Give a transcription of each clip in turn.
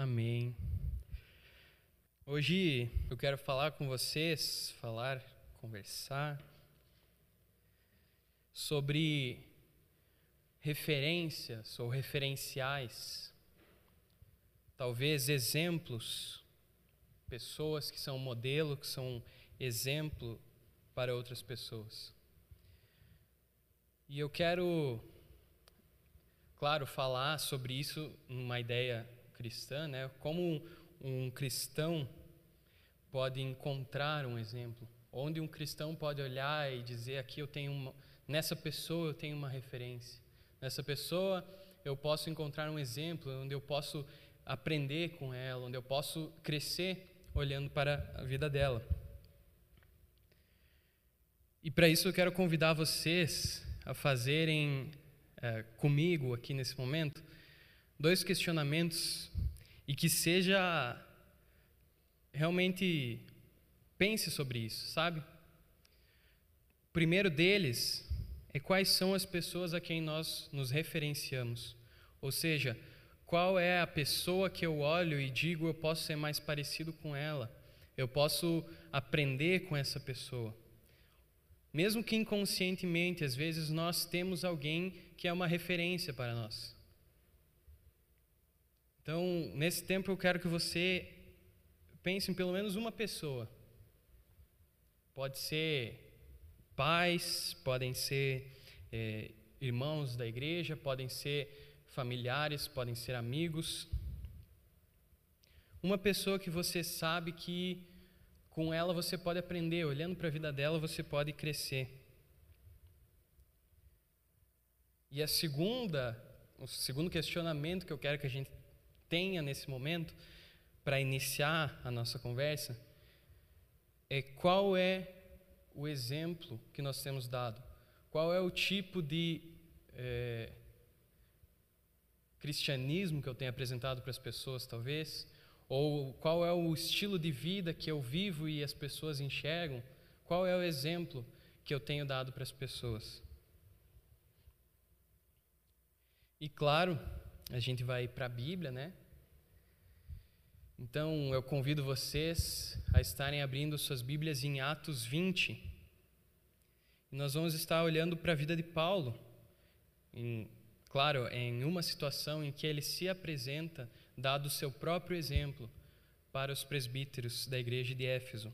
Amém. Hoje eu quero falar com vocês, falar, conversar sobre referências ou referenciais, talvez exemplos, pessoas que são modelo, que são exemplo para outras pessoas. E eu quero, claro, falar sobre isso numa ideia cristã, né? Como um, cristão pode encontrar um exemplo, onde um cristão pode olhar e dizer aqui eu tenho uma, nessa pessoa eu tenho uma referência. Nessa pessoa eu posso encontrar um exemplo onde eu posso aprender com ela, onde eu posso crescer olhando para a vida dela. E para isso eu quero convidar vocês a fazerem é, comigo aqui nesse momento dois questionamentos e que seja realmente pense sobre isso, sabe? O primeiro deles é quais são as pessoas a quem nós nos referenciamos. Ou seja, qual é a pessoa que eu olho e digo eu posso ser mais parecido com ela, eu posso aprender com essa pessoa. Mesmo que inconscientemente, às vezes nós temos alguém que é uma referência para nós. Então, nesse tempo eu quero que você pense em pelo menos uma pessoa. Pode ser pais, podem ser é, irmãos da igreja, podem ser familiares, podem ser amigos. Uma pessoa que você sabe que com ela você pode aprender, olhando para a vida dela você pode crescer. E a segunda, o segundo questionamento que eu quero que a gente tenha nesse momento para iniciar a nossa conversa é qual é o exemplo que nós temos dado? Qual é o tipo de é, cristianismo que eu tenho apresentado para as pessoas, talvez? Ou qual é o estilo de vida que eu vivo e as pessoas enxergam? Qual é o exemplo que eu tenho dado para as pessoas? E claro, a gente vai para a Bíblia, né? Então eu convido vocês a estarem abrindo suas Bíblias em Atos 20. E nós vamos estar olhando para a vida de Paulo, em, claro, em uma situação em que ele se apresenta, dado o seu próprio exemplo, para os presbíteros da igreja de Éfeso.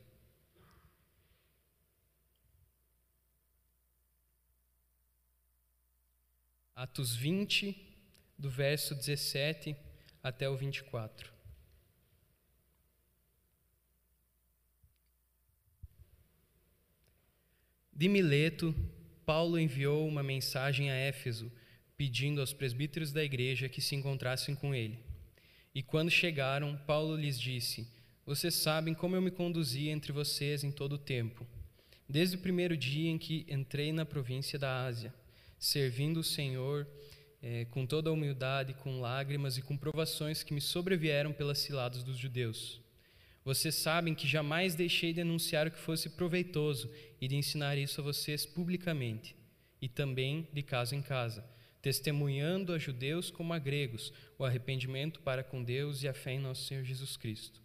Atos 20, do verso 17 até o 24. De Mileto, Paulo enviou uma mensagem a Éfeso, pedindo aos presbíteros da igreja que se encontrassem com ele. E quando chegaram, Paulo lhes disse: Vocês sabem como eu me conduzi entre vocês em todo o tempo, desde o primeiro dia em que entrei na província da Ásia, servindo o Senhor eh, com toda a humildade, com lágrimas e com provações que me sobrevieram pelas ciladas dos judeus. Vocês sabem que jamais deixei de anunciar o que fosse proveitoso e de ensinar isso a vocês publicamente, e também de casa em casa, testemunhando a judeus como a gregos o arrependimento para com Deus e a fé em nosso Senhor Jesus Cristo.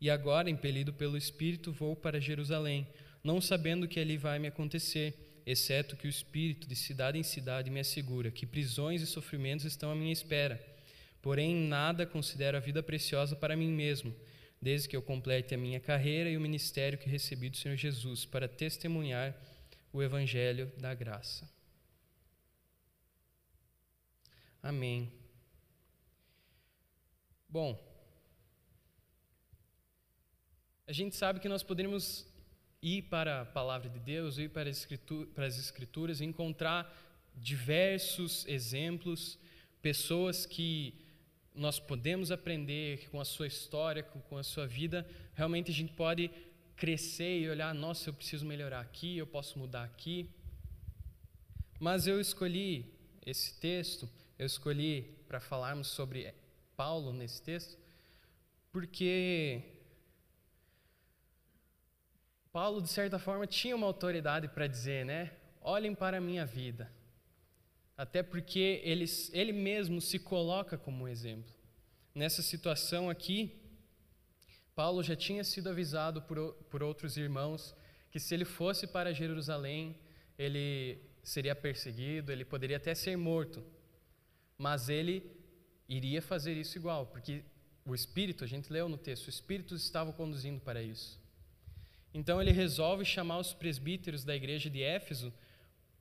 E agora, impelido pelo Espírito, vou para Jerusalém, não sabendo o que ali vai me acontecer, exceto que o Espírito, de cidade em cidade, me assegura que prisões e sofrimentos estão à minha espera. Porém, nada considero a vida preciosa para mim mesmo desde que eu complete a minha carreira e o ministério que recebi do Senhor Jesus para testemunhar o Evangelho da graça. Amém. Bom, a gente sabe que nós poderíamos ir para a palavra de Deus, ir para as, para as Escrituras encontrar diversos exemplos, pessoas que nós podemos aprender com a sua história, com a sua vida, realmente a gente pode crescer e olhar, nossa, eu preciso melhorar aqui, eu posso mudar aqui. Mas eu escolhi esse texto, eu escolhi para falarmos sobre Paulo nesse texto, porque Paulo, de certa forma, tinha uma autoridade para dizer, né? Olhem para a minha vida até porque ele, ele mesmo se coloca como exemplo. nessa situação aqui, Paulo já tinha sido avisado por, por outros irmãos que se ele fosse para Jerusalém, ele seria perseguido, ele poderia até ser morto. Mas ele iria fazer isso igual, porque o Espírito, a gente leu no texto, o Espírito estava conduzindo para isso. Então ele resolve chamar os presbíteros da igreja de Éfeso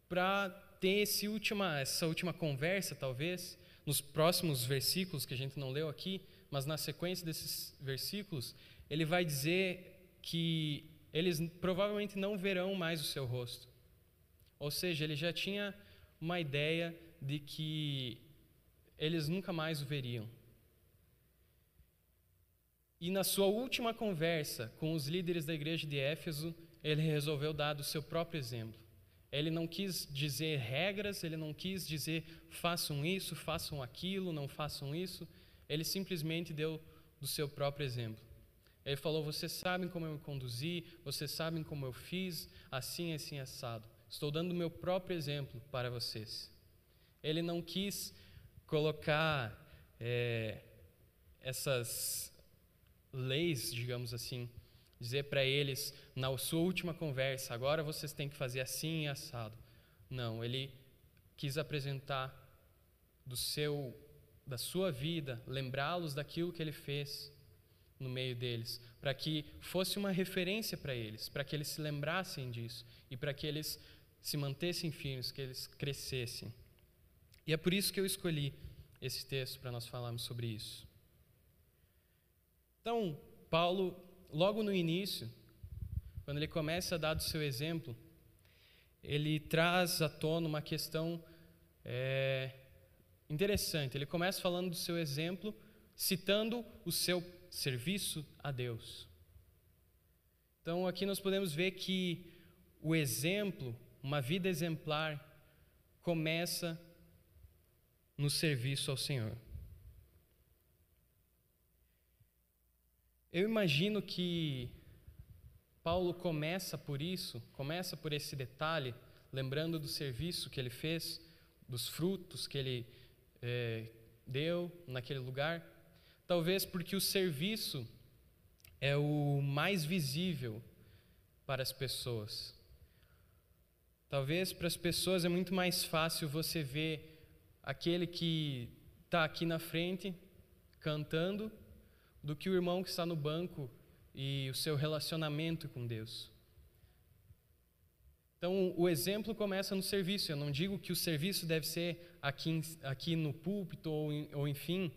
para ter esse última, essa última conversa, talvez, nos próximos versículos que a gente não leu aqui, mas na sequência desses versículos, ele vai dizer que eles provavelmente não verão mais o seu rosto. Ou seja, ele já tinha uma ideia de que eles nunca mais o veriam. E na sua última conversa com os líderes da igreja de Éfeso, ele resolveu dar do seu próprio exemplo. Ele não quis dizer regras, ele não quis dizer façam isso, façam aquilo, não façam isso. Ele simplesmente deu do seu próprio exemplo. Ele falou: Vocês sabem como eu me conduzi, vocês sabem como eu fiz, assim, assim, assado. Estou dando o meu próprio exemplo para vocês. Ele não quis colocar é, essas leis, digamos assim, dizer para eles na sua última conversa, agora vocês têm que fazer assim e assado. Não, ele quis apresentar do seu da sua vida, lembrá-los daquilo que ele fez no meio deles, para que fosse uma referência para eles, para que eles se lembrassem disso e para que eles se mantessem firmes, que eles crescessem. E é por isso que eu escolhi esse texto para nós falarmos sobre isso. Então, Paulo, logo no início, quando ele começa a dar do seu exemplo, ele traz à tona uma questão é, interessante. Ele começa falando do seu exemplo, citando o seu serviço a Deus. Então, aqui nós podemos ver que o exemplo, uma vida exemplar, começa no serviço ao Senhor. Eu imagino que Paulo começa por isso, começa por esse detalhe, lembrando do serviço que ele fez, dos frutos que ele é, deu naquele lugar. Talvez porque o serviço é o mais visível para as pessoas. Talvez para as pessoas é muito mais fácil você ver aquele que está aqui na frente cantando do que o irmão que está no banco e o seu relacionamento com Deus. Então, o exemplo começa no serviço. Eu não digo que o serviço deve ser aqui, aqui no púlpito ou, ou enfim,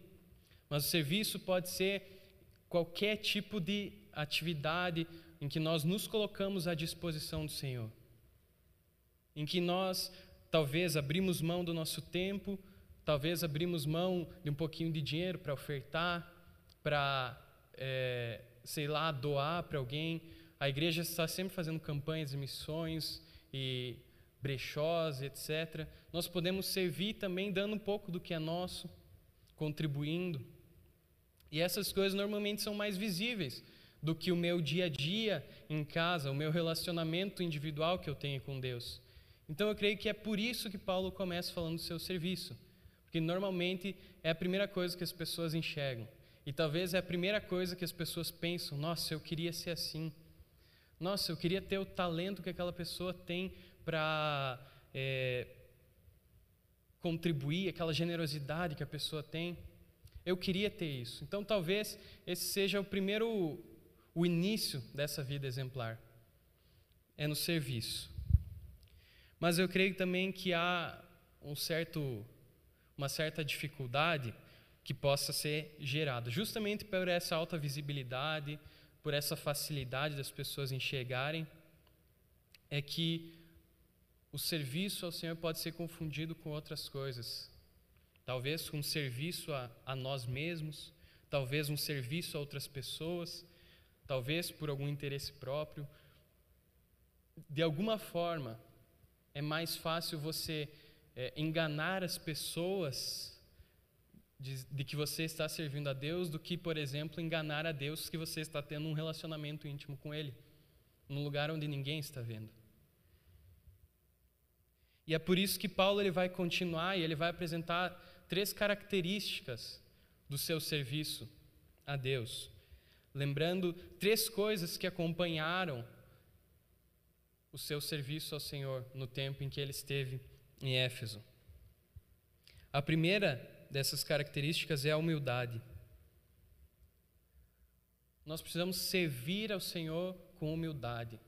mas o serviço pode ser qualquer tipo de atividade em que nós nos colocamos à disposição do Senhor. Em que nós, talvez, abrimos mão do nosso tempo, talvez abrimos mão de um pouquinho de dinheiro para ofertar, para, é, sei lá, doar para alguém. A igreja está sempre fazendo campanhas de missões e brechós, etc. Nós podemos servir também dando um pouco do que é nosso, contribuindo. E essas coisas normalmente são mais visíveis do que o meu dia a dia em casa, o meu relacionamento individual que eu tenho com Deus. Então eu creio que é por isso que Paulo começa falando do seu serviço, porque normalmente é a primeira coisa que as pessoas enxergam. E talvez é a primeira coisa que as pessoas pensam: nossa, eu queria ser assim. Nossa, eu queria ter o talento que aquela pessoa tem para é, contribuir, aquela generosidade que a pessoa tem. Eu queria ter isso. Então, talvez esse seja o primeiro, o início dessa vida exemplar. É no serviço. Mas eu creio também que há um certo, uma certa dificuldade que possa ser gerada, justamente por essa alta visibilidade, por essa facilidade das pessoas enxergarem, é que o serviço ao Senhor pode ser confundido com outras coisas. Talvez com um serviço a, a nós mesmos, talvez um serviço a outras pessoas, talvez por algum interesse próprio. De alguma forma, é mais fácil você é, enganar as pessoas de, de, que você está servindo a Deus do que, por exemplo, enganar a Deus que você está tendo um relacionamento íntimo com Ele, num lugar onde ninguém está vendo. E é por isso que Paulo ele vai continuar e ele vai apresentar três características do seu serviço a Deus, lembrando três coisas que acompanharam o seu serviço ao Senhor no tempo em que ele esteve em Éfeso. A primeira dessas características é a humildade. Nós precisamos servir ao Senhor com humildade.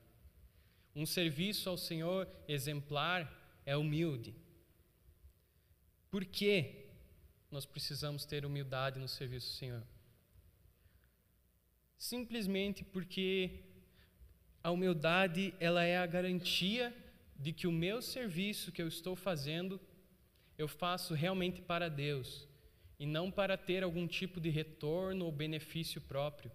Um serviço ao Senhor exemplar é humilde. Por que nós precisamos ter humildade no serviço ao Senhor? Simplesmente porque a humildade ela é a garantia de que o meu serviço que eu estou fazendo eu faço realmente para Deus e não para ter algum tipo de retorno ou benefício próprio.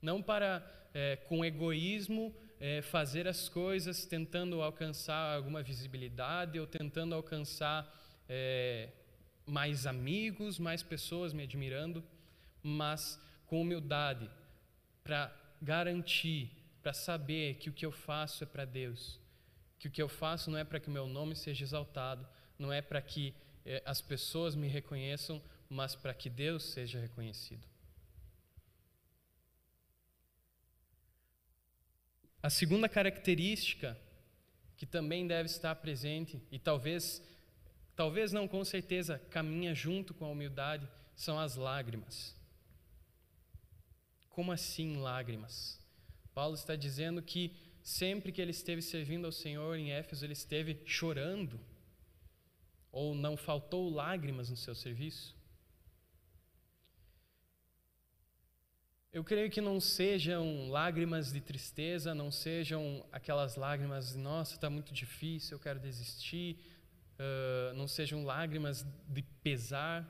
Não para, é, com egoísmo, é, fazer as coisas tentando alcançar alguma visibilidade ou tentando alcançar é, mais amigos, mais pessoas me admirando, mas com humildade, para garantir, para saber que o que eu faço é para Deus, que o que eu faço não é para que o meu nome seja exaltado, não é para que eh, as pessoas me reconheçam, mas para que Deus seja reconhecido. A segunda característica que também deve estar presente e talvez talvez não com certeza caminha junto com a humildade são as lágrimas. Como assim lágrimas? Paulo está dizendo que sempre que ele esteve servindo ao Senhor em Éfeso, ele esteve chorando ou não faltou lágrimas no seu serviço? Eu creio que não sejam lágrimas de tristeza, não sejam aquelas lágrimas, nossa, está muito difícil, eu quero desistir, uh, não sejam lágrimas de pesar.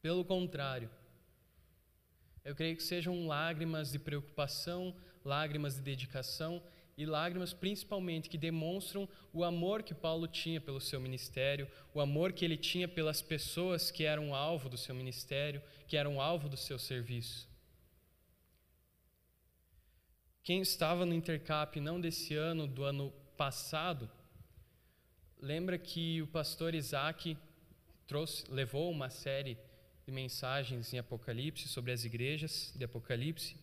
Pelo contrário, eu creio que sejam lágrimas de preocupação, lágrimas de dedicação e lágrimas principalmente que demonstram o amor que Paulo tinha pelo seu ministério, o amor que ele tinha pelas pessoas que eram alvo do seu ministério, que eram alvo do seu serviço. Quem estava no intercap não desse ano, do ano passado, lembra que o pastor Isaac trouxe, levou uma série de mensagens em Apocalipse sobre as igrejas de Apocalipse.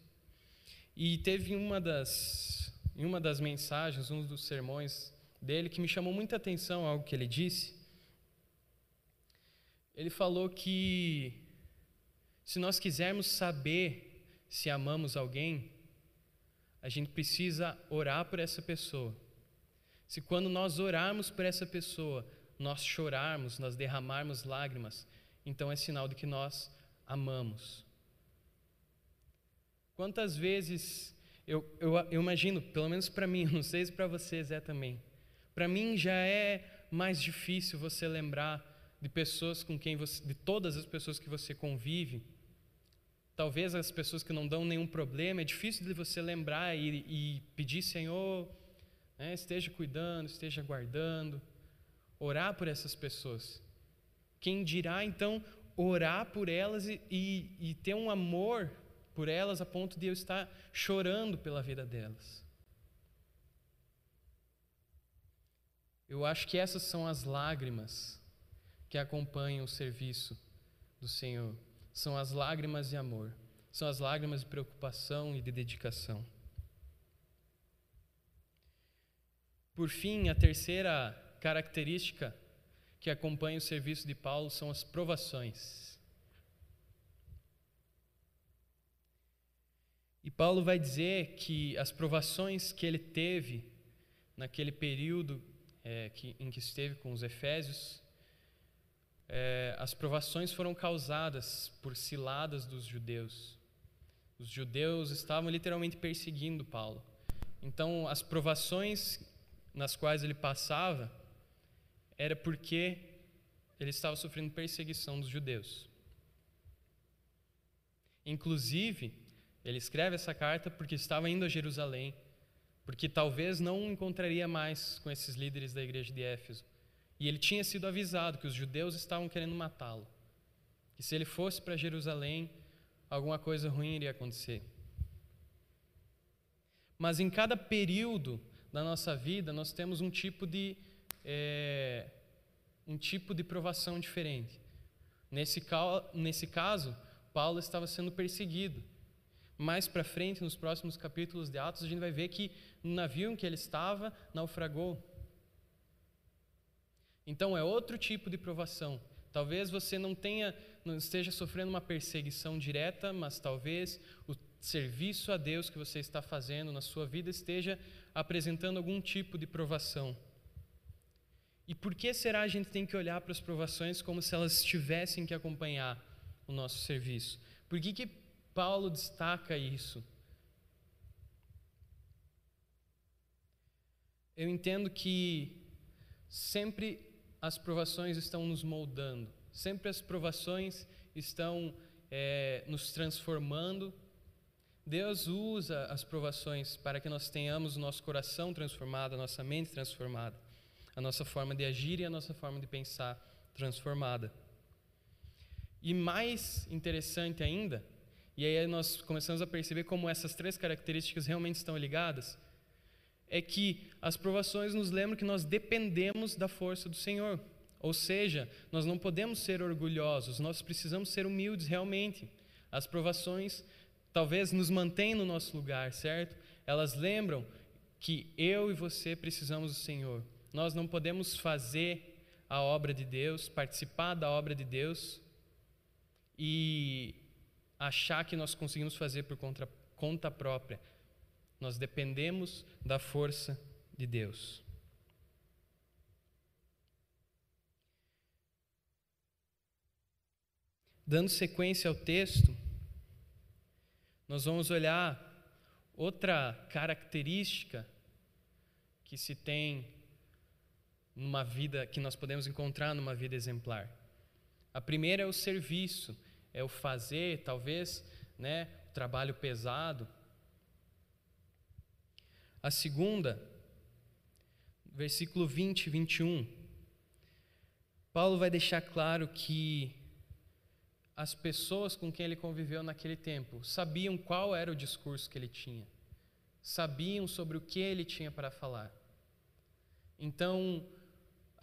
E teve uma das em uma das mensagens, um dos sermões dele, que me chamou muita atenção algo que ele disse. Ele falou que se nós quisermos saber se amamos alguém, a gente precisa orar por essa pessoa. Se quando nós orarmos por essa pessoa, nós chorarmos, nós derramarmos lágrimas, então é sinal de que nós amamos. Quantas vezes eu, eu, eu imagino, pelo menos para mim, não sei se para vocês é também. Para mim já é mais difícil você lembrar de pessoas com quem você, de todas as pessoas que você convive. Talvez as pessoas que não dão nenhum problema, é difícil de você lembrar e, e pedir, Senhor, né, esteja cuidando, esteja guardando, orar por essas pessoas. Quem dirá então orar por elas e, e, e ter um amor por elas a ponto de eu estar chorando pela vida delas. Eu acho que essas são as lágrimas que acompanham o serviço do Senhor. São as lágrimas de amor, são as lágrimas de preocupação e de dedicação. Por fim, a terceira característica que acompanha o serviço de Paulo são as provações. E Paulo vai dizer que as provações que ele teve naquele período é, que, em que esteve com os Efésios, é, as provações foram causadas por ciladas dos judeus. Os judeus estavam literalmente perseguindo Paulo. Então, as provações nas quais ele passava era porque ele estava sofrendo perseguição dos judeus. Inclusive, ele escreve essa carta porque estava indo a Jerusalém, porque talvez não encontraria mais com esses líderes da igreja de Éfeso. E ele tinha sido avisado que os judeus estavam querendo matá-lo. Que se ele fosse para Jerusalém, alguma coisa ruim iria acontecer. Mas em cada período da nossa vida, nós temos um tipo de é, um tipo de provação diferente. Nesse, nesse caso, Paulo estava sendo perseguido. Mais para frente, nos próximos capítulos de Atos, a gente vai ver que no navio em que ele estava naufragou. Então é outro tipo de provação. Talvez você não tenha, não esteja sofrendo uma perseguição direta, mas talvez o serviço a Deus que você está fazendo na sua vida esteja apresentando algum tipo de provação. E por que será a gente tem que olhar para as provações como se elas tivessem que acompanhar o nosso serviço? Por que, que Paulo destaca isso? Eu entendo que sempre as provações estão nos moldando, sempre as provações estão é, nos transformando. Deus usa as provações para que nós tenhamos o nosso coração transformado, a nossa mente transformada, a nossa forma de agir e a nossa forma de pensar transformada. E mais interessante ainda, e aí nós começamos a perceber como essas três características realmente estão ligadas, é que as provações nos lembram que nós dependemos da força do Senhor. Ou seja, nós não podemos ser orgulhosos, nós precisamos ser humildes realmente. As provações talvez nos mantêm no nosso lugar, certo? Elas lembram que eu e você precisamos do Senhor. Nós não podemos fazer a obra de Deus, participar da obra de Deus e achar que nós conseguimos fazer por conta, conta própria. Nós dependemos da força de Deus. Dando sequência ao texto, nós vamos olhar outra característica que se tem numa vida que nós podemos encontrar numa vida exemplar. A primeira é o serviço, é o fazer, talvez, né, o trabalho pesado, a segunda, versículo 20 e 21, Paulo vai deixar claro que as pessoas com quem ele conviveu naquele tempo sabiam qual era o discurso que ele tinha, sabiam sobre o que ele tinha para falar. Então,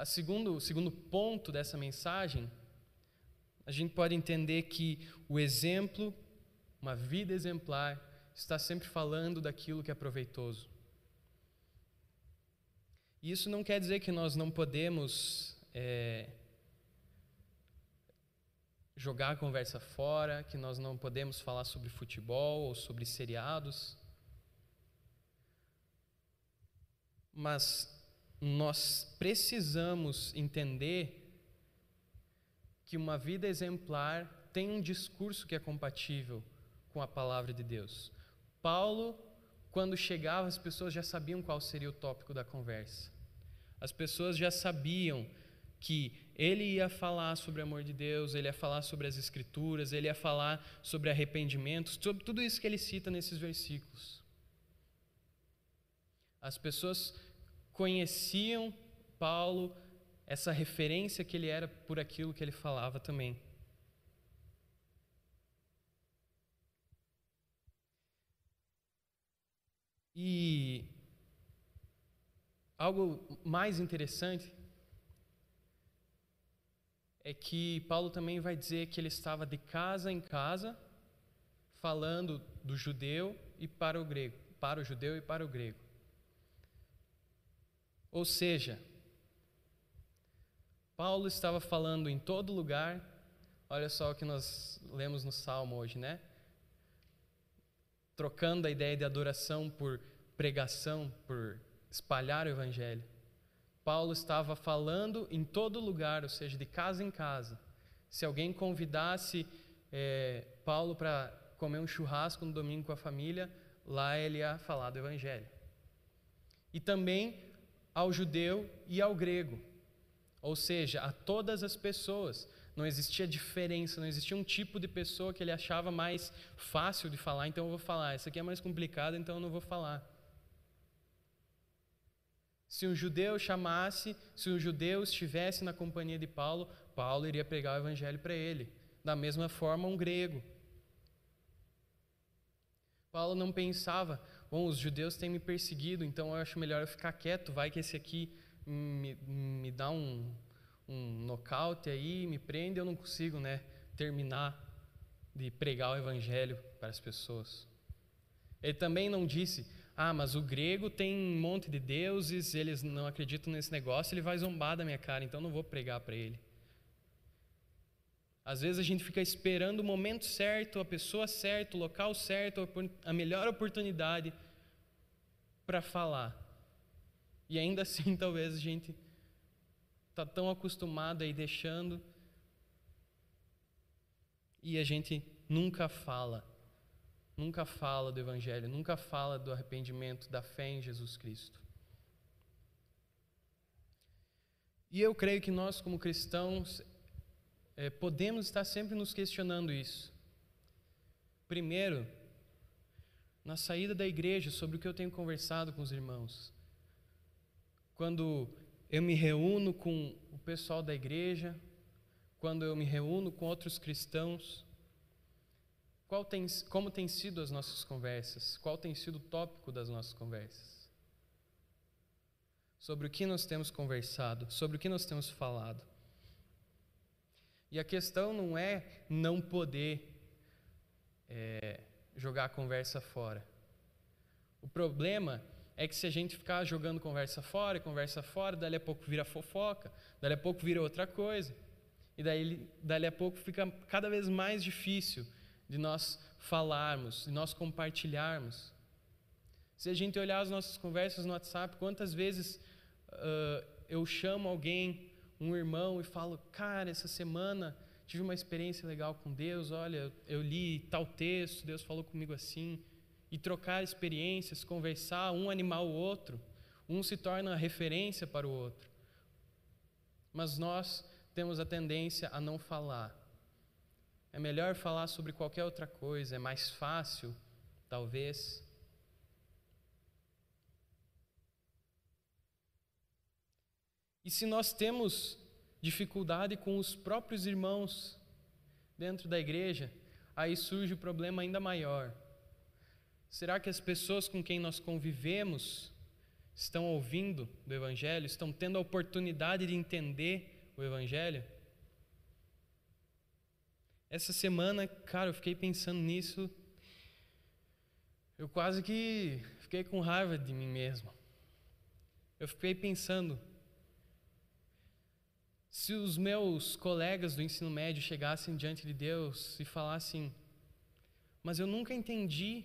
segundo, o segundo ponto dessa mensagem, a gente pode entender que o exemplo, uma vida exemplar, está sempre falando daquilo que é proveitoso. Isso não quer dizer que nós não podemos é, jogar a conversa fora, que nós não podemos falar sobre futebol ou sobre seriados. Mas nós precisamos entender que uma vida exemplar tem um discurso que é compatível com a palavra de Deus. Paulo quando chegava, as pessoas já sabiam qual seria o tópico da conversa. As pessoas já sabiam que ele ia falar sobre o amor de Deus, ele ia falar sobre as Escrituras, ele ia falar sobre arrependimento, sobre tudo isso que ele cita nesses versículos. As pessoas conheciam Paulo, essa referência que ele era por aquilo que ele falava também. E algo mais interessante é que Paulo também vai dizer que ele estava de casa em casa falando do judeu e para o grego, para o judeu e para o grego. Ou seja, Paulo estava falando em todo lugar. Olha só o que nós lemos no Salmo hoje, né? trocando a ideia de adoração por pregação, por espalhar o Evangelho. Paulo estava falando em todo lugar, ou seja, de casa em casa. Se alguém convidasse é, Paulo para comer um churrasco no domingo com a família, lá ele ia falar do Evangelho. E também ao judeu e ao grego, ou seja, a todas as pessoas. Não existia diferença, não existia um tipo de pessoa que ele achava mais fácil de falar, então eu vou falar. Essa aqui é mais complicada, então eu não vou falar. Se um judeu chamasse, se um judeu estivesse na companhia de Paulo, Paulo iria pregar o evangelho para ele. Da mesma forma, um grego. Paulo não pensava, bom, os judeus têm me perseguido, então eu acho melhor eu ficar quieto, vai que esse aqui me, me dá um, um nocaute aí, me prende, eu não consigo, né, terminar de pregar o evangelho para as pessoas. Ele também não disse: "Ah, mas o grego tem um monte de deuses, eles não acreditam nesse negócio, ele vai zombar da minha cara, então não vou pregar para ele". Às vezes a gente fica esperando o momento certo, a pessoa certa, o local certo, a melhor oportunidade para falar. E ainda assim, talvez a gente está tão acostumado a ir deixando e a gente nunca fala, nunca fala do Evangelho, nunca fala do arrependimento, da fé em Jesus Cristo. E eu creio que nós, como cristãos, é, podemos estar sempre nos questionando isso. Primeiro, na saída da igreja, sobre o que eu tenho conversado com os irmãos. Quando eu me reúno com o pessoal da igreja, quando eu me reúno com outros cristãos, tem, como tem sido as nossas conversas? Qual tem sido o tópico das nossas conversas? Sobre o que nós temos conversado, sobre o que nós temos falado. E a questão não é não poder é, jogar a conversa fora. O problema é que se a gente ficar jogando conversa fora, conversa fora, dali a pouco vira fofoca, dali a pouco vira outra coisa. E daí, dali a pouco fica cada vez mais difícil de nós falarmos, de nós compartilharmos. Se a gente olhar as nossas conversas no WhatsApp, quantas vezes uh, eu chamo alguém um irmão e falo, cara, essa semana tive uma experiência legal com Deus, olha, eu li tal texto, Deus falou comigo assim, e trocar experiências, conversar, um animar o outro, um se torna referência para o outro. Mas nós temos a tendência a não falar. É melhor falar sobre qualquer outra coisa, é mais fácil, talvez. E se nós temos dificuldade com os próprios irmãos dentro da igreja, aí surge o problema ainda maior. Será que as pessoas com quem nós convivemos estão ouvindo do Evangelho, estão tendo a oportunidade de entender o Evangelho? Essa semana, cara, eu fiquei pensando nisso. Eu quase que fiquei com raiva de mim mesmo. Eu fiquei pensando, se os meus colegas do ensino médio chegassem diante de Deus e falassem, mas eu nunca entendi,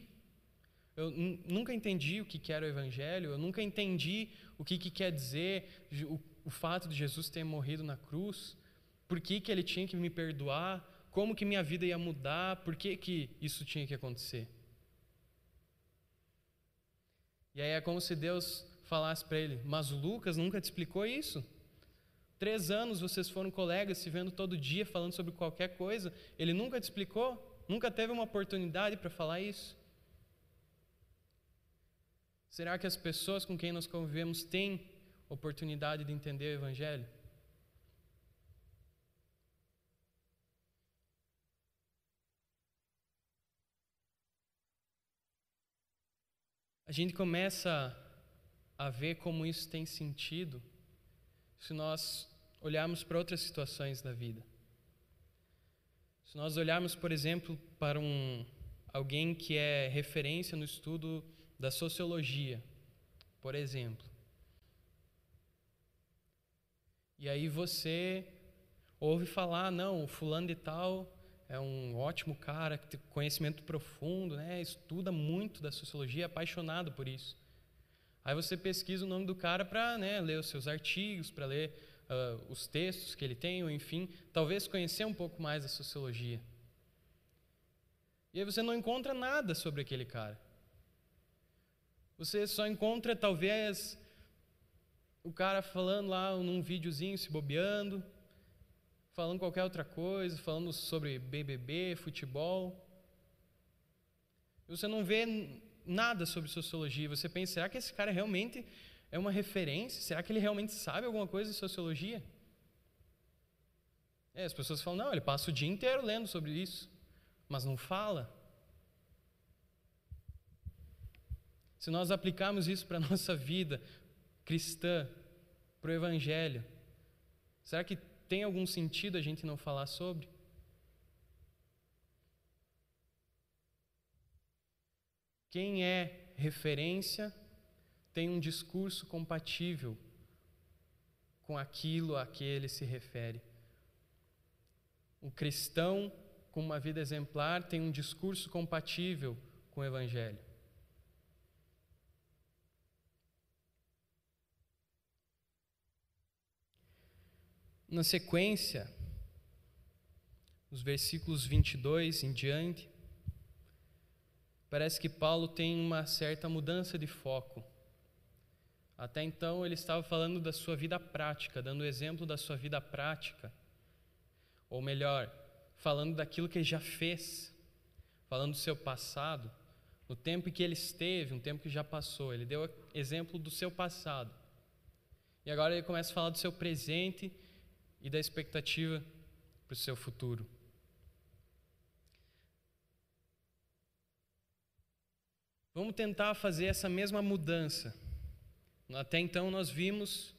eu nunca entendi o que, que era o Evangelho, eu nunca entendi o que, que quer dizer o, o fato de Jesus ter morrido na cruz, por que, que ele tinha que me perdoar, como que minha vida ia mudar, por que, que isso tinha que acontecer. E aí é como se Deus falasse para ele: Mas o Lucas nunca te explicou isso? Três anos vocês foram colegas, se vendo todo dia, falando sobre qualquer coisa. Ele nunca te explicou? Nunca teve uma oportunidade para falar isso? Será que as pessoas com quem nós convivemos têm oportunidade de entender o Evangelho? A gente começa a ver como isso tem sentido se nós olharmos para outras situações da vida. Se nós olharmos, por exemplo, para um alguém que é referência no estudo da sociologia, por exemplo. E aí você ouve falar, não, o fulano de tal é um ótimo cara, que tem conhecimento profundo, né? estuda muito da sociologia, é apaixonado por isso. Aí você pesquisa o nome do cara para né, ler os seus artigos, para ler uh, os textos que ele tem, ou enfim, talvez conhecer um pouco mais da sociologia. E aí você não encontra nada sobre aquele cara. Você só encontra, talvez, o cara falando lá num videozinho, se bobeando, falando qualquer outra coisa, falando sobre BBB, futebol. Você não vê nada sobre sociologia. Você pensa, será que esse cara realmente é uma referência? Será que ele realmente sabe alguma coisa de sociologia? É, as pessoas falam, não, ele passa o dia inteiro lendo sobre isso, mas não fala. Se nós aplicarmos isso para a nossa vida cristã, para o Evangelho, será que tem algum sentido a gente não falar sobre? Quem é referência tem um discurso compatível com aquilo a que ele se refere. O cristão com uma vida exemplar tem um discurso compatível com o Evangelho. Na sequência, os versículos 22 em diante, parece que Paulo tem uma certa mudança de foco. Até então ele estava falando da sua vida prática, dando exemplo da sua vida prática. Ou melhor, falando daquilo que ele já fez, falando do seu passado, no tempo em que ele esteve, um tempo que já passou. Ele deu exemplo do seu passado. E agora ele começa a falar do seu presente e da expectativa para o seu futuro. Vamos tentar fazer essa mesma mudança. Até então nós vimos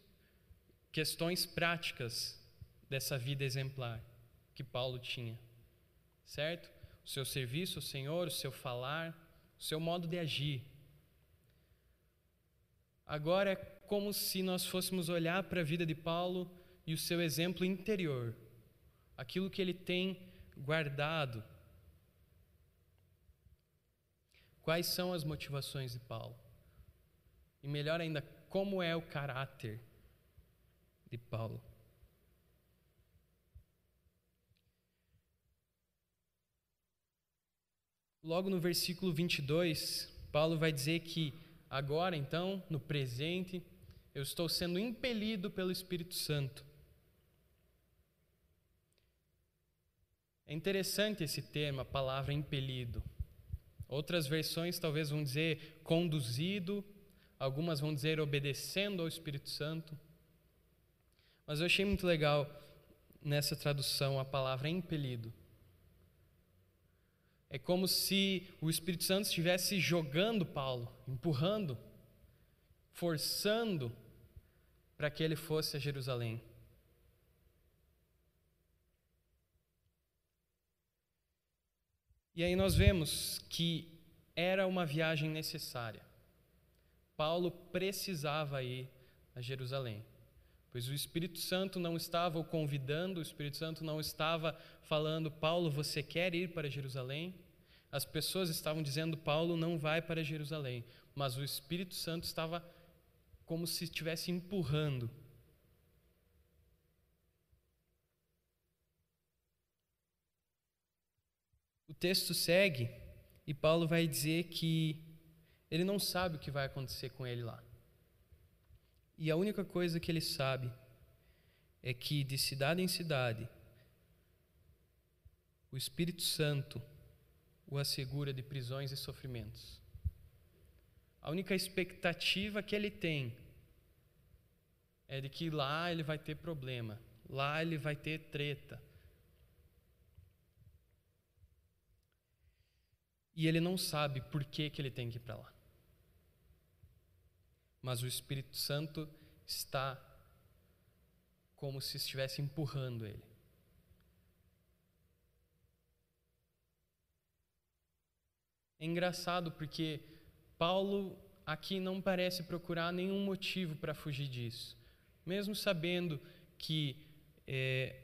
questões práticas dessa vida exemplar que Paulo tinha, certo? O seu serviço ao Senhor, o seu falar, o seu modo de agir. Agora é como se nós fôssemos olhar para a vida de Paulo e o seu exemplo interior, aquilo que ele tem guardado. Quais são as motivações de Paulo? E melhor ainda, como é o caráter de Paulo? Logo no versículo 22, Paulo vai dizer que agora, então, no presente, eu estou sendo impelido pelo Espírito Santo É interessante esse termo, a palavra impelido. Outras versões talvez vão dizer conduzido, algumas vão dizer obedecendo ao Espírito Santo. Mas eu achei muito legal nessa tradução a palavra impelido. É como se o Espírito Santo estivesse jogando Paulo, empurrando, forçando para que ele fosse a Jerusalém. E aí nós vemos que era uma viagem necessária. Paulo precisava ir a Jerusalém, pois o Espírito Santo não estava o convidando, o Espírito Santo não estava falando, Paulo, você quer ir para Jerusalém? As pessoas estavam dizendo, Paulo não vai para Jerusalém, mas o Espírito Santo estava como se estivesse empurrando O texto segue e Paulo vai dizer que ele não sabe o que vai acontecer com ele lá. E a única coisa que ele sabe é que de cidade em cidade o Espírito Santo o assegura de prisões e sofrimentos. A única expectativa que ele tem é de que lá ele vai ter problema, lá ele vai ter treta, E ele não sabe por que, que ele tem que ir para lá. Mas o Espírito Santo está como se estivesse empurrando ele. É engraçado porque Paulo aqui não parece procurar nenhum motivo para fugir disso, mesmo sabendo que é,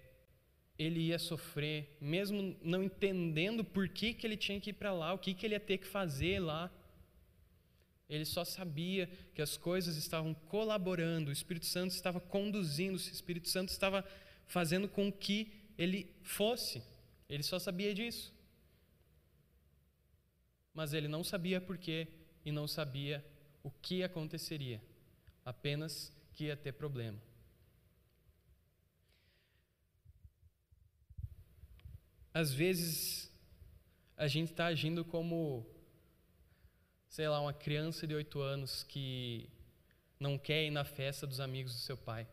ele ia sofrer, mesmo não entendendo por que, que ele tinha que ir para lá, o que, que ele ia ter que fazer lá. Ele só sabia que as coisas estavam colaborando, o Espírito Santo estava conduzindo, o Espírito Santo estava fazendo com que ele fosse. Ele só sabia disso. Mas ele não sabia por quê e não sabia o que aconteceria, apenas que ia ter problema. Às vezes a gente está agindo como, sei lá, uma criança de oito anos que não quer ir na festa dos amigos do seu pai.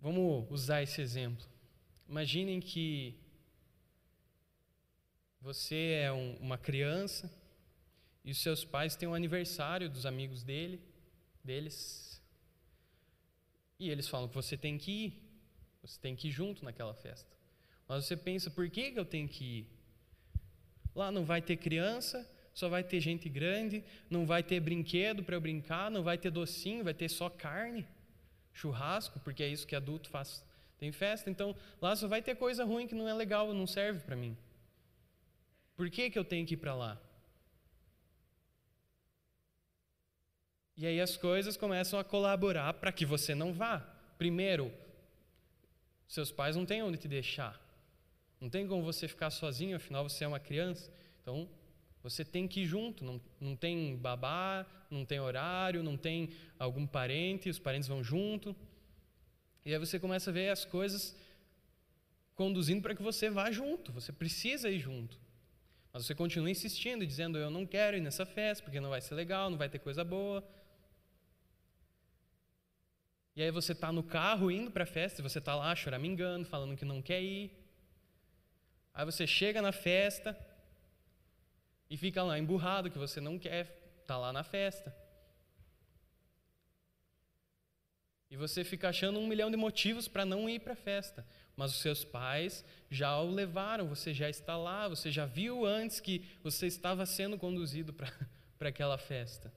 Vamos usar esse exemplo. Imaginem que você é um, uma criança e os seus pais têm um aniversário dos amigos dele, deles. E eles falam que você tem que ir, você tem que ir junto naquela festa. Mas você pensa, por que, eu tenho que ir? Lá não vai ter criança, só vai ter gente grande, não vai ter brinquedo para eu brincar, não vai ter docinho, vai ter só carne, churrasco, porque é isso que adulto faz, tem festa. Então lá só vai ter coisa ruim que não é legal, não serve para mim. Por que, que eu tenho que ir para lá? E aí as coisas começam a colaborar para que você não vá. Primeiro, seus pais não têm onde te deixar. Não tem como você ficar sozinho, afinal você é uma criança. Então, você tem que ir junto. Não, não tem babá, não tem horário, não tem algum parente, os parentes vão junto. E aí você começa a ver as coisas conduzindo para que você vá junto. Você precisa ir junto. Mas você continua insistindo e dizendo: Eu não quero ir nessa festa porque não vai ser legal, não vai ter coisa boa. E aí você está no carro indo para a festa, você está lá choramingando, falando que não quer ir. Aí você chega na festa e fica lá emburrado que você não quer estar tá lá na festa. E você fica achando um milhão de motivos para não ir para a festa. Mas os seus pais já o levaram, você já está lá, você já viu antes que você estava sendo conduzido para aquela festa.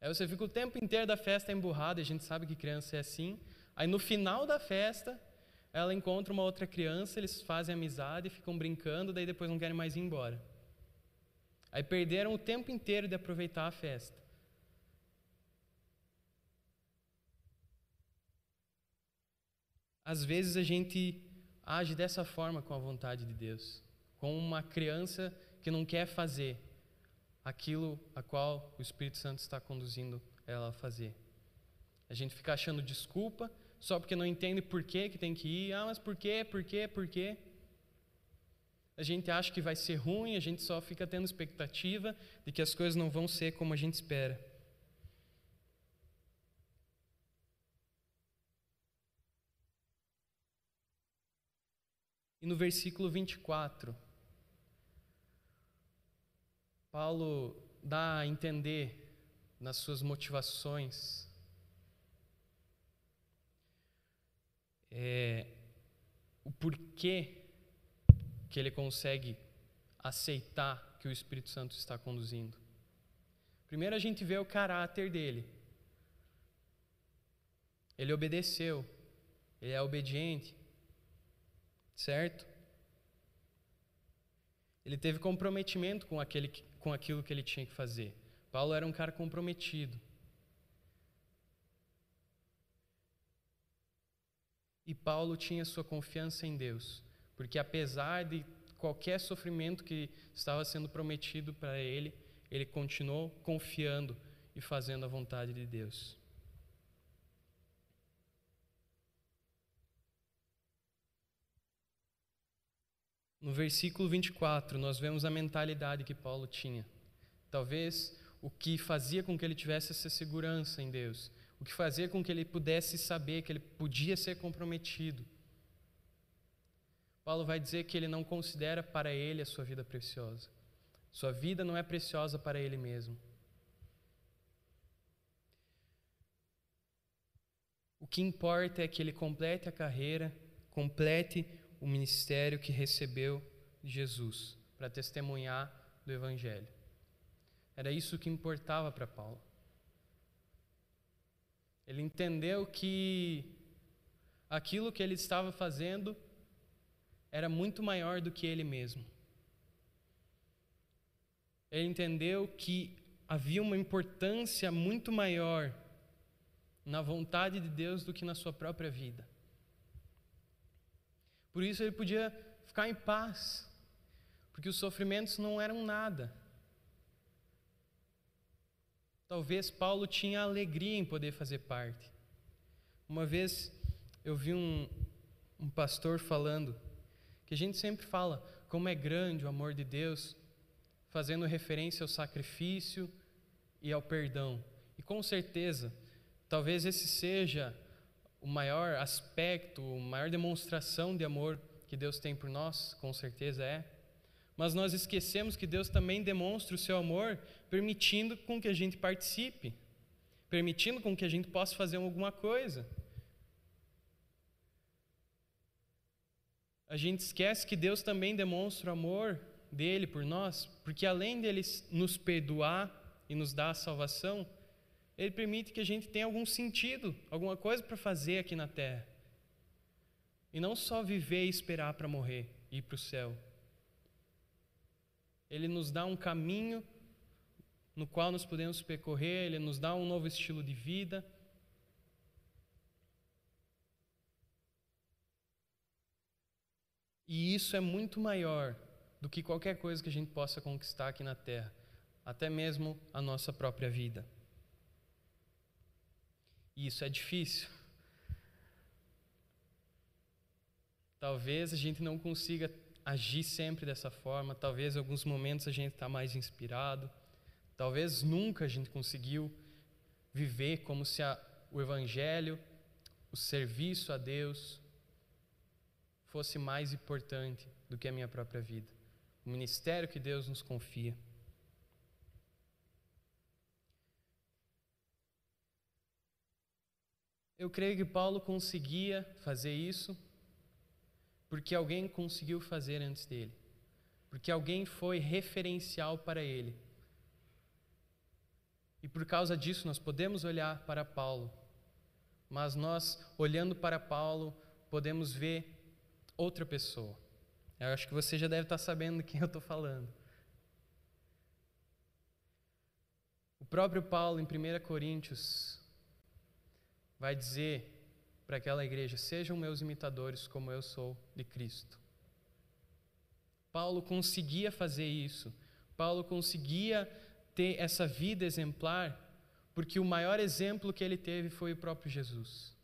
Aí você fica o tempo inteiro da festa emburrado, e a gente sabe que criança é assim. Aí no final da festa, ela encontra uma outra criança, eles fazem amizade, ficam brincando, daí depois não querem mais ir embora. Aí perderam o tempo inteiro de aproveitar a festa. Às vezes a gente age dessa forma com a vontade de Deus, como uma criança que não quer fazer, aquilo a qual o Espírito Santo está conduzindo ela a fazer. A gente fica achando desculpa só porque não entende por que, que tem que ir. Ah, mas por quê, por quê, por quê? A gente acha que vai ser ruim, a gente só fica tendo expectativa de que as coisas não vão ser como a gente espera. E no versículo 24, Paulo dá a entender nas suas motivações é, o porquê que ele consegue aceitar que o Espírito Santo está conduzindo. Primeiro a gente vê o caráter dele. Ele obedeceu, ele é obediente, certo? Ele teve comprometimento com aquele com aquilo que ele tinha que fazer. Paulo era um cara comprometido. E Paulo tinha sua confiança em Deus, porque apesar de qualquer sofrimento que estava sendo prometido para ele, ele continuou confiando e fazendo a vontade de Deus. No versículo 24, nós vemos a mentalidade que Paulo tinha. Talvez o que fazia com que ele tivesse essa segurança em Deus, o que fazia com que ele pudesse saber que ele podia ser comprometido. Paulo vai dizer que ele não considera para ele a sua vida preciosa. Sua vida não é preciosa para ele mesmo. O que importa é que ele complete a carreira, complete o ministério que recebeu Jesus para testemunhar do Evangelho. Era isso que importava para Paulo. Ele entendeu que aquilo que ele estava fazendo era muito maior do que ele mesmo. Ele entendeu que havia uma importância muito maior na vontade de Deus do que na sua própria vida. Por isso ele podia ficar em paz, porque os sofrimentos não eram nada. Talvez Paulo tinha alegria em poder fazer parte. Uma vez eu vi um, um pastor falando que a gente sempre fala como é grande o amor de Deus, fazendo referência ao sacrifício e ao perdão. E com certeza, talvez esse seja o maior aspecto, a maior demonstração de amor que Deus tem por nós, com certeza é. Mas nós esquecemos que Deus também demonstra o seu amor permitindo com que a gente participe, permitindo com que a gente possa fazer alguma coisa. A gente esquece que Deus também demonstra o amor dele por nós, porque além dele nos perdoar e nos dar a salvação, ele permite que a gente tenha algum sentido, alguma coisa para fazer aqui na terra. E não só viver e esperar para morrer e ir para o céu. Ele nos dá um caminho no qual nós podemos percorrer, ele nos dá um novo estilo de vida. E isso é muito maior do que qualquer coisa que a gente possa conquistar aqui na terra, até mesmo a nossa própria vida. E isso é difícil. Talvez a gente não consiga agir sempre dessa forma, talvez em alguns momentos a gente está mais inspirado, talvez nunca a gente conseguiu viver como se a, o Evangelho, o serviço a Deus, fosse mais importante do que a minha própria vida, o ministério que Deus nos confia. Eu creio que Paulo conseguia fazer isso porque alguém conseguiu fazer antes dele, porque alguém foi referencial para ele. E por causa disso nós podemos olhar para Paulo, mas nós, olhando para Paulo, podemos ver outra pessoa. Eu acho que você já deve estar sabendo quem eu estou falando. O próprio Paulo, em 1 Coríntios, vai dizer para aquela igreja: Sejam meus imitadores, como eu sou de Cristo. Paulo conseguia fazer isso. Paulo conseguia ter essa vida exemplar, porque o maior exemplo que ele teve foi o próprio Jesus.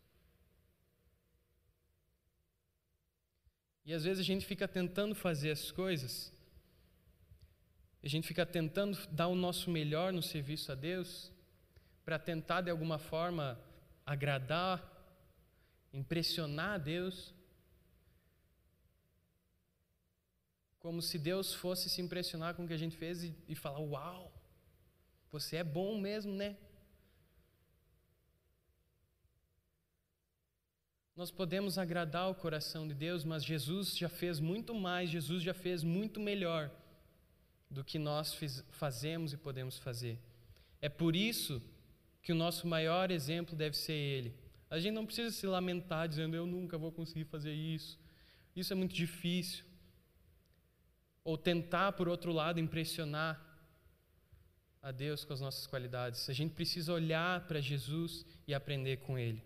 E às vezes a gente fica tentando fazer as coisas, a gente fica tentando dar o nosso melhor no serviço a Deus, para tentar de alguma forma agradar impressionar a Deus, como se Deus fosse se impressionar com o que a gente fez e, e falar: Uau, você é bom mesmo, né? Nós podemos agradar o coração de Deus, mas Jesus já fez muito mais, Jesus já fez muito melhor do que nós fiz, fazemos e podemos fazer. É por isso que o nosso maior exemplo deve ser Ele. A gente não precisa se lamentar dizendo eu nunca vou conseguir fazer isso. Isso é muito difícil. Ou tentar, por outro lado, impressionar a Deus com as nossas qualidades. A gente precisa olhar para Jesus e aprender com Ele.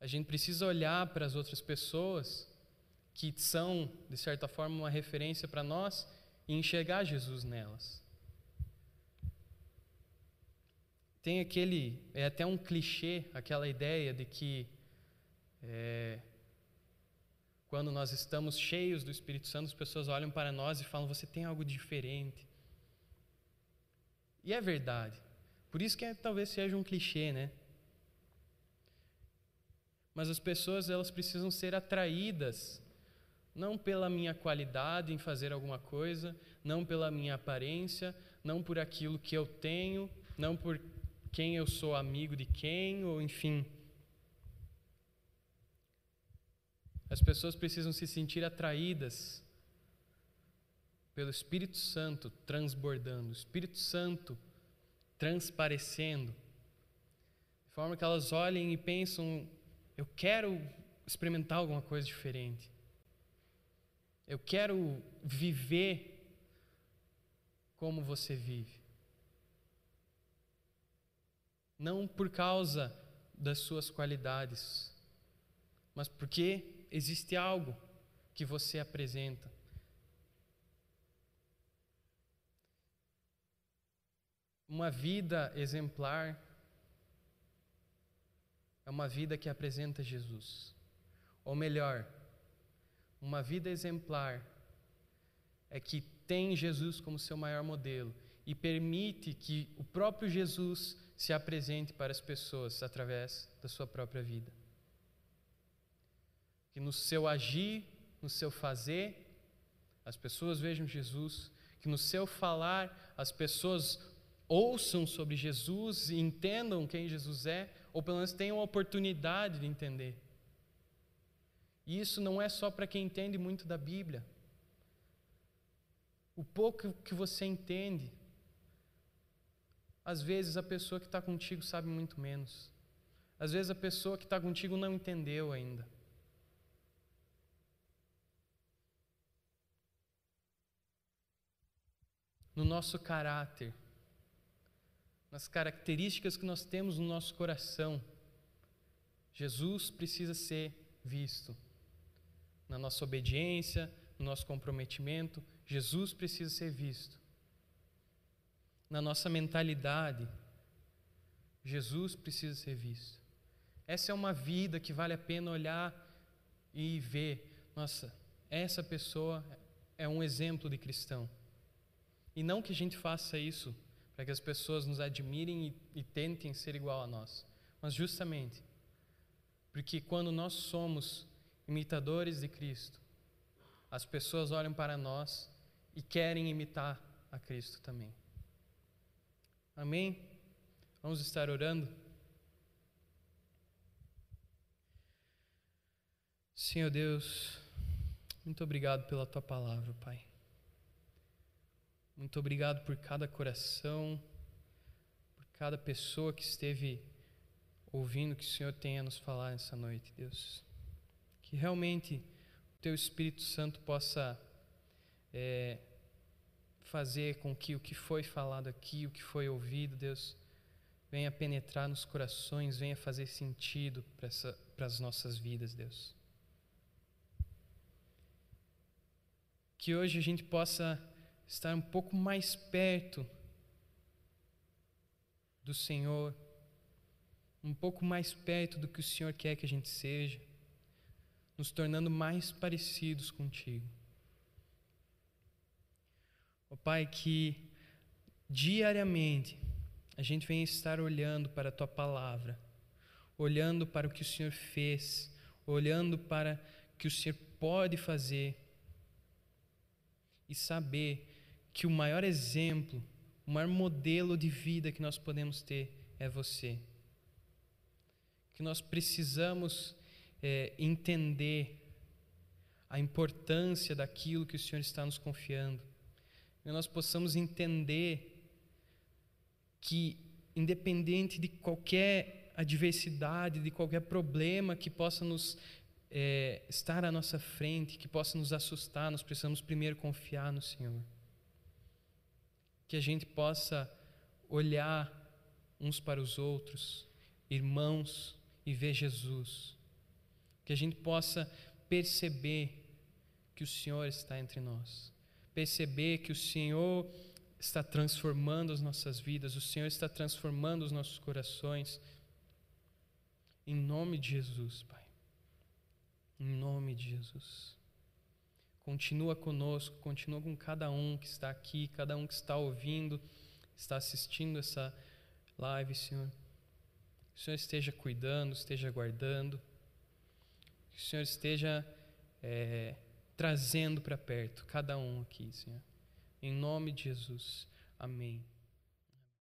A gente precisa olhar para as outras pessoas que são, de certa forma, uma referência para nós e enxergar Jesus nelas. Tem aquele, é até um clichê, aquela ideia de que é, quando nós estamos cheios do Espírito Santo, as pessoas olham para nós e falam: você tem algo diferente. E é verdade. Por isso que é, talvez seja um clichê, né? Mas as pessoas elas precisam ser atraídas não pela minha qualidade em fazer alguma coisa, não pela minha aparência, não por aquilo que eu tenho, não por quem eu sou amigo de quem, ou enfim. As pessoas precisam se sentir atraídas pelo Espírito Santo transbordando, o Espírito Santo transparecendo, de forma que elas olhem e pensam: eu quero experimentar alguma coisa diferente, eu quero viver como você vive. Não por causa das suas qualidades, mas porque existe algo que você apresenta. Uma vida exemplar é uma vida que apresenta Jesus. Ou melhor, uma vida exemplar é que tem Jesus como seu maior modelo e permite que o próprio Jesus se apresente para as pessoas através da sua própria vida. Que no seu agir, no seu fazer, as pessoas vejam Jesus, que no seu falar, as pessoas ouçam sobre Jesus e entendam quem Jesus é, ou pelo menos tenham a oportunidade de entender. E isso não é só para quem entende muito da Bíblia. O pouco que você entende, às vezes a pessoa que está contigo sabe muito menos. Às vezes a pessoa que está contigo não entendeu ainda. No nosso caráter, nas características que nós temos no nosso coração, Jesus precisa ser visto. Na nossa obediência, no nosso comprometimento, Jesus precisa ser visto. Na nossa mentalidade, Jesus precisa ser visto. Essa é uma vida que vale a pena olhar e ver. Nossa, essa pessoa é um exemplo de cristão. E não que a gente faça isso para que as pessoas nos admirem e, e tentem ser igual a nós, mas justamente porque quando nós somos imitadores de Cristo, as pessoas olham para nós e querem imitar a Cristo também. Amém? Vamos estar orando? Senhor Deus, muito obrigado pela tua palavra, Pai. Muito obrigado por cada coração, por cada pessoa que esteve ouvindo que o Senhor tem a nos falar nessa noite, Deus. Que realmente o Teu Espírito Santo possa é, fazer com que o que foi falado aqui, o que foi ouvido, Deus, venha penetrar nos corações, venha fazer sentido para as nossas vidas, Deus. Que hoje a gente possa estar um pouco mais perto do Senhor, um pouco mais perto do que o Senhor quer que a gente seja, nos tornando mais parecidos contigo. Oh, Pai, que diariamente a gente venha estar olhando para a Tua palavra, olhando para o que o Senhor fez, olhando para o que o Senhor pode fazer e saber que o maior exemplo, o maior modelo de vida que nós podemos ter é você. Que nós precisamos é, entender a importância daquilo que o Senhor está nos confiando. Que nós possamos entender que, independente de qualquer adversidade, de qualquer problema que possa nos é, estar à nossa frente, que possa nos assustar, nós precisamos primeiro confiar no Senhor que a gente possa olhar uns para os outros, irmãos, e ver Jesus. Que a gente possa perceber que o Senhor está entre nós, perceber que o Senhor está transformando as nossas vidas, o Senhor está transformando os nossos corações. Em nome de Jesus, Pai. Em nome de Jesus. Continua conosco, continua com cada um que está aqui, cada um que está ouvindo, está assistindo essa live, Senhor. Que o Senhor esteja cuidando, esteja guardando, que o Senhor esteja é, trazendo para perto cada um aqui, Senhor. Em nome de Jesus. Amém.